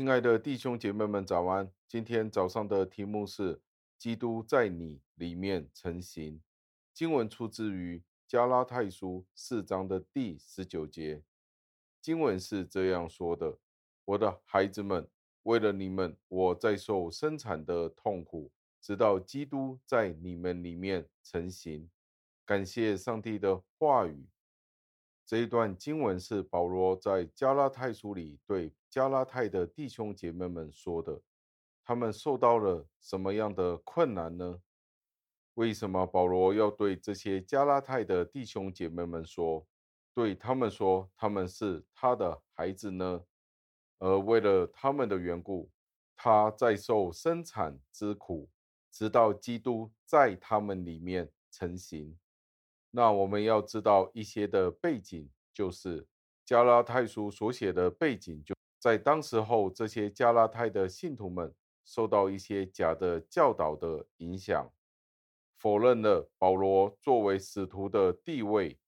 亲爱的弟兄姐妹们，早安！今天早上的题目是“基督在你里面成形”。经文出自于加拉太书四章的第十九节。经文是这样说的：“我的孩子们，为了你们，我在受生产的痛苦，直到基督在你们里面成形。”感谢上帝的话语。这一段经文是保罗在加拉太书里对加拉太的弟兄姐妹们说的。他们受到了什么样的困难呢？为什么保罗要对这些加拉太的弟兄姐妹们说，对他们说他们是他的孩子呢？而为了他们的缘故，他在受生产之苦，直到基督在他们里面成形。那我们要知道一些的背景，就是加拉太书所写的背景，就在当时候，这些加拉太的信徒们受到一些假的教导的影响，否认了保罗作为使徒的地位，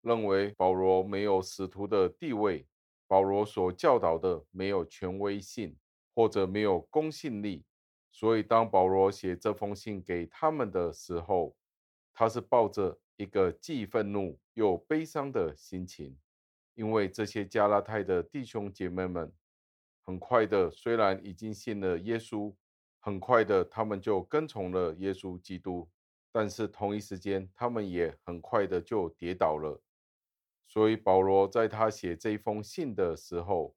认为保罗没有使徒的地位，保罗所教导的没有权威性或者没有公信力，所以当保罗写这封信给他们的时候，他是抱着。一个既愤怒又悲伤的心情，因为这些加拉太的弟兄姐妹们，很快的虽然已经信了耶稣，很快的他们就跟从了耶稣基督，但是同一时间他们也很快的就跌倒了。所以保罗在他写这封信的时候，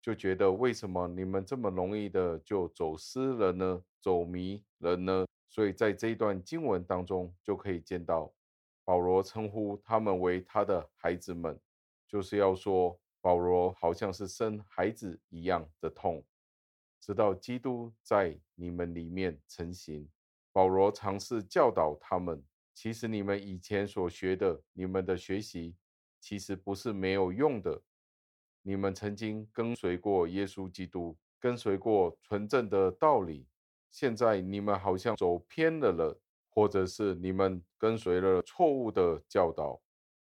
就觉得为什么你们这么容易的就走失了呢？走迷了呢？所以在这一段经文当中就可以见到。保罗称呼他们为他的孩子们，就是要说保罗好像是生孩子一样的痛，直到基督在你们里面成形。保罗尝试教导他们，其实你们以前所学的，你们的学习其实不是没有用的。你们曾经跟随过耶稣基督，跟随过纯正的道理，现在你们好像走偏了了。或者是你们跟随了错误的教导，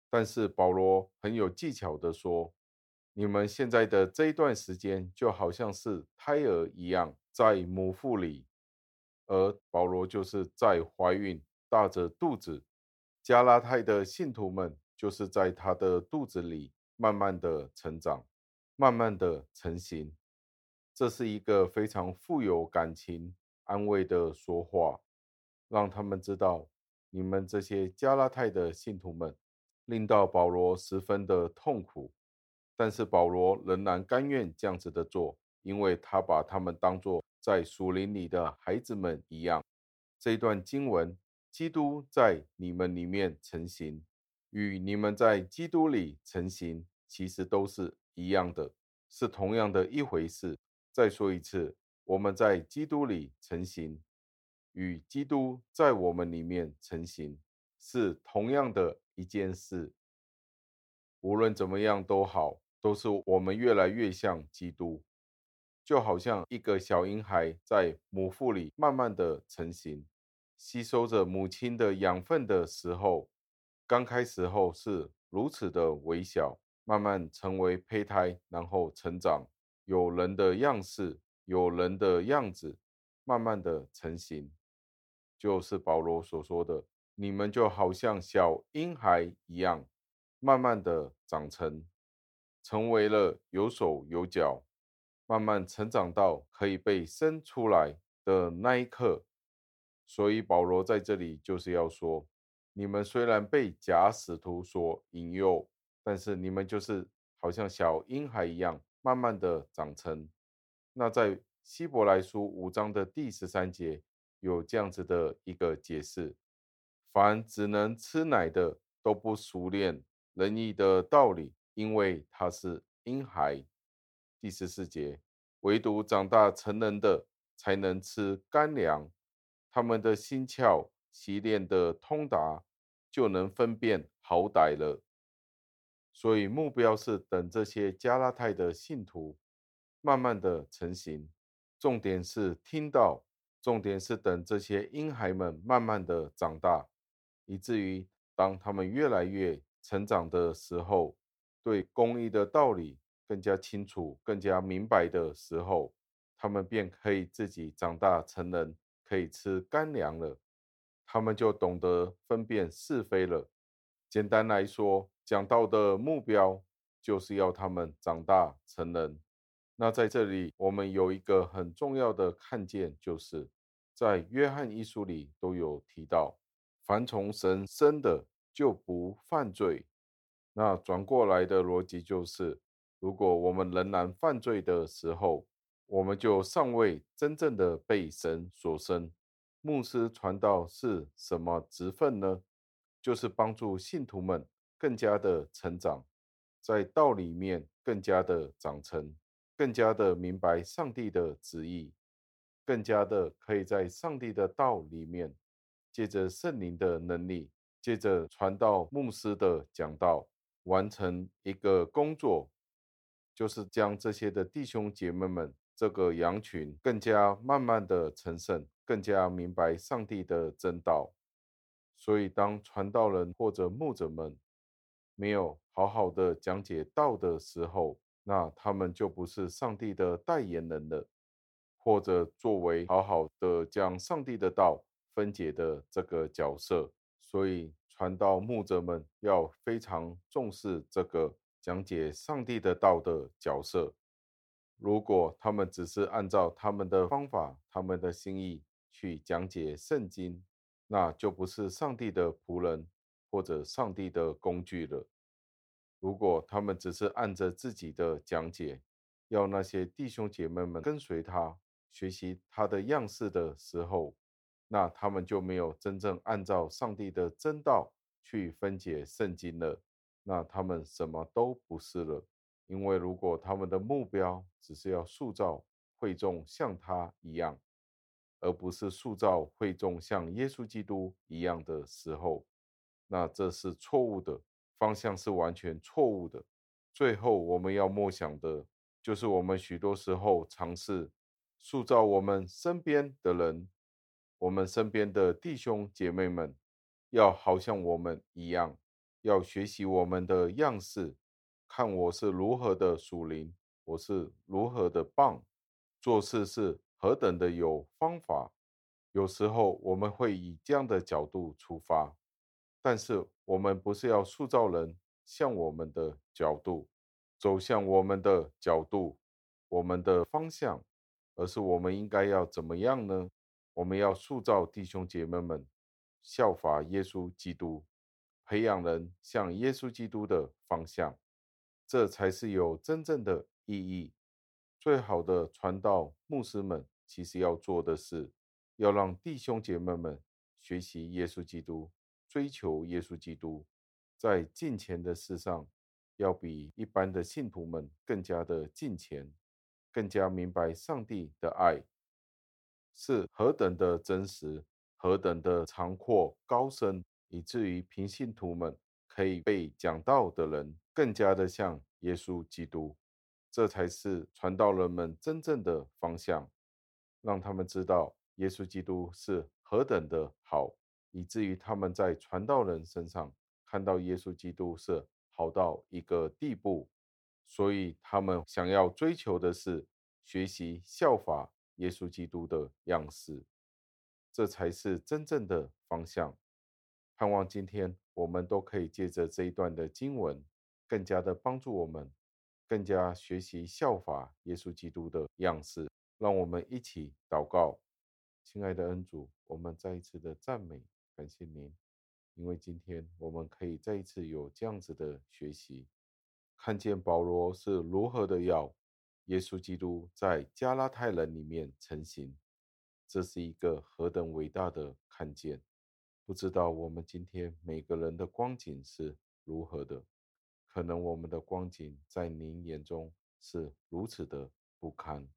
但是保罗很有技巧的说，你们现在的这一段时间就好像是胎儿一样在母腹里，而保罗就是在怀孕大着肚子，加拉太的信徒们就是在他的肚子里慢慢的成长，慢慢的成型。这是一个非常富有感情安慰的说话。让他们知道，你们这些加拉太的信徒们，令到保罗十分的痛苦，但是保罗仍然甘愿这样子的做，因为他把他们当作在树林里的孩子们一样。这一段经文，基督在你们里面成形，与你们在基督里成形，其实都是一样的，是同样的一回事。再说一次，我们在基督里成形。与基督在我们里面成形，是同样的一件事。无论怎么样都好，都是我们越来越像基督，就好像一个小婴孩在母腹里慢慢的成型，吸收着母亲的养分的时候，刚开始后是如此的微小，慢慢成为胚胎，然后成长，有人的样式，有人的样子，慢慢的成型。就是保罗所说的，你们就好像小婴孩一样，慢慢的长成，成为了有手有脚，慢慢成长到可以被生出来的那一刻。所以保罗在这里就是要说，你们虽然被假使徒所引诱，但是你们就是好像小婴孩一样，慢慢的长成。那在希伯来书五章的第十三节。有这样子的一个解释：凡只能吃奶的，都不熟练仁义的道理，因为他是婴孩。第十四节，唯独长大成人的，才能吃干粮。他们的心窍习练的通达，就能分辨好歹了。所以目标是等这些加拉太的信徒慢慢的成型，重点是听到。重点是等这些婴孩们慢慢的长大，以至于当他们越来越成长的时候，对公义的道理更加清楚、更加明白的时候，他们便可以自己长大成人，可以吃干粮了。他们就懂得分辨是非了。简单来说，讲道的目标就是要他们长大成人。那在这里，我们有一个很重要的看见，就是在约翰一书里都有提到，凡从神生的就不犯罪。那转过来的逻辑就是，如果我们仍然犯罪的时候，我们就尚未真正的被神所生。牧师传道是什么职分呢？就是帮助信徒们更加的成长，在道里面更加的长成，更加的明白上帝的旨意，更加的可以在上帝的道里面，借着圣灵的能力，借着传道牧师的讲道，完成一个工作，就是将这些的弟兄姐妹们。这个羊群更加慢慢的成圣，更加明白上帝的真道。所以，当传道人或者牧者们没有好好的讲解道的时候，那他们就不是上帝的代言人了，或者作为好好的将上帝的道分解的这个角色。所以，传道牧者们要非常重视这个讲解上帝的道的角色。如果他们只是按照他们的方法、他们的心意去讲解圣经，那就不是上帝的仆人或者上帝的工具了。如果他们只是按着自己的讲解，要那些弟兄姐妹们跟随他、学习他的样式的时候，那他们就没有真正按照上帝的真道去分解圣经了。那他们什么都不是了。因为如果他们的目标只是要塑造会众像他一样，而不是塑造会众像耶稣基督一样的时候，那这是错误的，方向是完全错误的。最后我们要默想的，就是我们许多时候尝试塑造我们身边的人，我们身边的弟兄姐妹们，要好像我们一样，要学习我们的样式。看我是如何的属灵，我是如何的棒，做事是何等的有方法。有时候我们会以这样的角度出发，但是我们不是要塑造人像我们的角度，走向我们的角度，我们的方向，而是我们应该要怎么样呢？我们要塑造弟兄姐妹们，效法耶稣基督，培养人向耶稣基督的方向。这才是有真正的意义。最好的传道牧师们，其实要做的是，要让弟兄姐妹们学习耶稣基督，追求耶稣基督，在敬虔的事上，要比一般的信徒们更加的敬虔，更加明白上帝的爱是何等的真实，何等的长阔高深，以至于平信徒们可以被讲道的人。更加的像耶稣基督，这才是传道人们真正的方向，让他们知道耶稣基督是何等的好，以至于他们在传道人身上看到耶稣基督是好到一个地步，所以他们想要追求的是学习效法耶稣基督的样式，这才是真正的方向。盼望今天我们都可以借着这一段的经文。更加的帮助我们，更加学习效法耶稣基督的样式。让我们一起祷告，亲爱的恩主，我们再一次的赞美，感谢您，因为今天我们可以再一次有这样子的学习，看见保罗是如何的要耶稣基督在加拉太人里面成型，这是一个何等伟大的看见。不知道我们今天每个人的光景是如何的。可能我们的光景在您眼中是如此的不堪，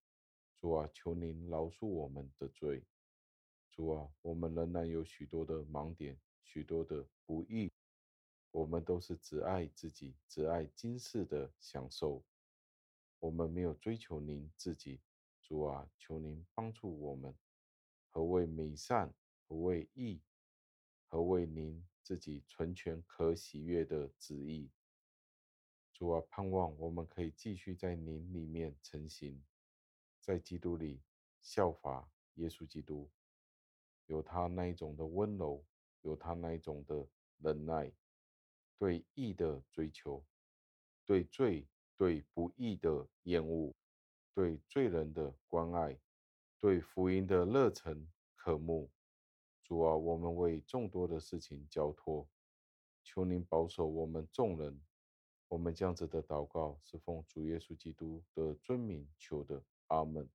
主啊，求您饶恕我们的罪。主啊，我们仍然有许多的盲点，许多的不义，我们都是只爱自己，只爱今世的享受，我们没有追求您自己。主啊，求您帮助我们，何为美善？何为义？何为您自己纯全可喜悦的旨意？主啊，盼望我们可以继续在您里面成型，在基督里效法耶稣基督，有他那一种的温柔，有他那一种的忍耐，对义的追求，对罪、对不义的厌恶，对罪人的关爱，对福音的热忱渴慕。主啊，我们为众多的事情交托，求您保守我们众人。我们这样子的祷告是奉主耶稣基督的尊名求的，阿门。